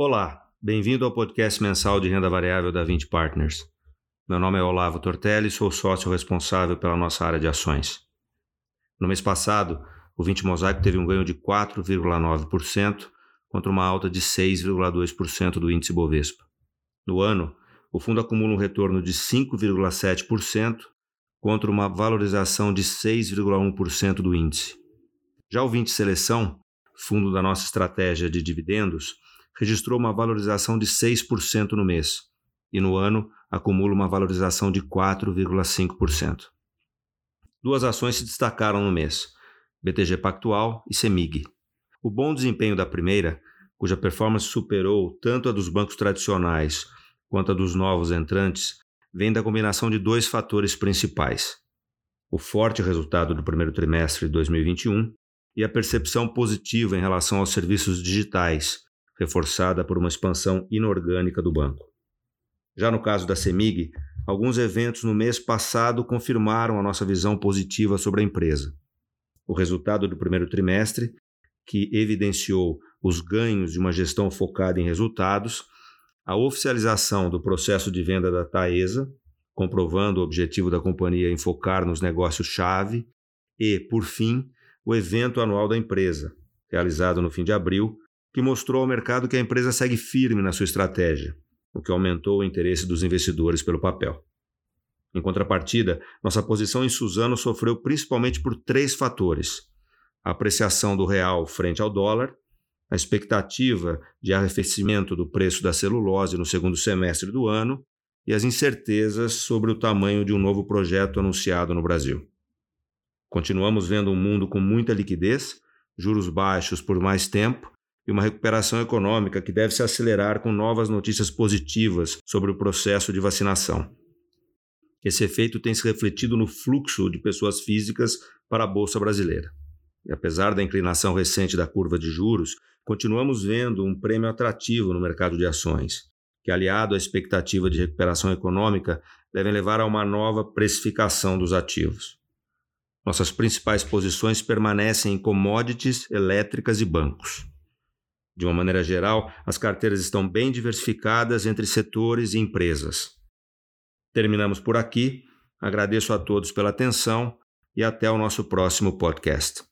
Olá, bem-vindo ao podcast mensal de renda variável da 20 Partners. Meu nome é Olavo Tortelli e sou sócio responsável pela nossa área de ações. No mês passado, o 20 Mosaico teve um ganho de 4,9% contra uma alta de 6,2% do índice Bovespa. No ano, o fundo acumula um retorno de 5,7% contra uma valorização de 6,1% do índice. Já o 20 Seleção, fundo da nossa estratégia de dividendos, registrou uma valorização de 6% no mês e no ano acumula uma valorização de 4,5%. Duas ações se destacaram no mês: BTG Pactual e Semig. O bom desempenho da primeira, cuja performance superou tanto a dos bancos tradicionais quanto a dos novos entrantes, vem da combinação de dois fatores principais: o forte resultado do primeiro trimestre de 2021 e a percepção positiva em relação aos serviços digitais, reforçada por uma expansão inorgânica do banco. Já no caso da CEMIG, alguns eventos no mês passado confirmaram a nossa visão positiva sobre a empresa. O resultado do primeiro trimestre, que evidenciou os ganhos de uma gestão focada em resultados, a oficialização do processo de venda da Taesa, comprovando o objetivo da companhia em focar nos negócios-chave, e, por fim, o evento anual da empresa, realizado no fim de abril, que mostrou ao mercado que a empresa segue firme na sua estratégia, o que aumentou o interesse dos investidores pelo papel. Em contrapartida, nossa posição em Suzano sofreu principalmente por três fatores: a apreciação do real frente ao dólar, a expectativa de arrefecimento do preço da celulose no segundo semestre do ano e as incertezas sobre o tamanho de um novo projeto anunciado no Brasil. Continuamos vendo um mundo com muita liquidez, juros baixos por mais tempo e uma recuperação econômica que deve se acelerar com novas notícias positivas sobre o processo de vacinação. Esse efeito tem se refletido no fluxo de pessoas físicas para a Bolsa Brasileira. E apesar da inclinação recente da curva de juros, continuamos vendo um prêmio atrativo no mercado de ações, que, aliado à expectativa de recuperação econômica, devem levar a uma nova precificação dos ativos. Nossas principais posições permanecem em commodities, elétricas e bancos. De uma maneira geral, as carteiras estão bem diversificadas entre setores e empresas. Terminamos por aqui. Agradeço a todos pela atenção e até o nosso próximo podcast.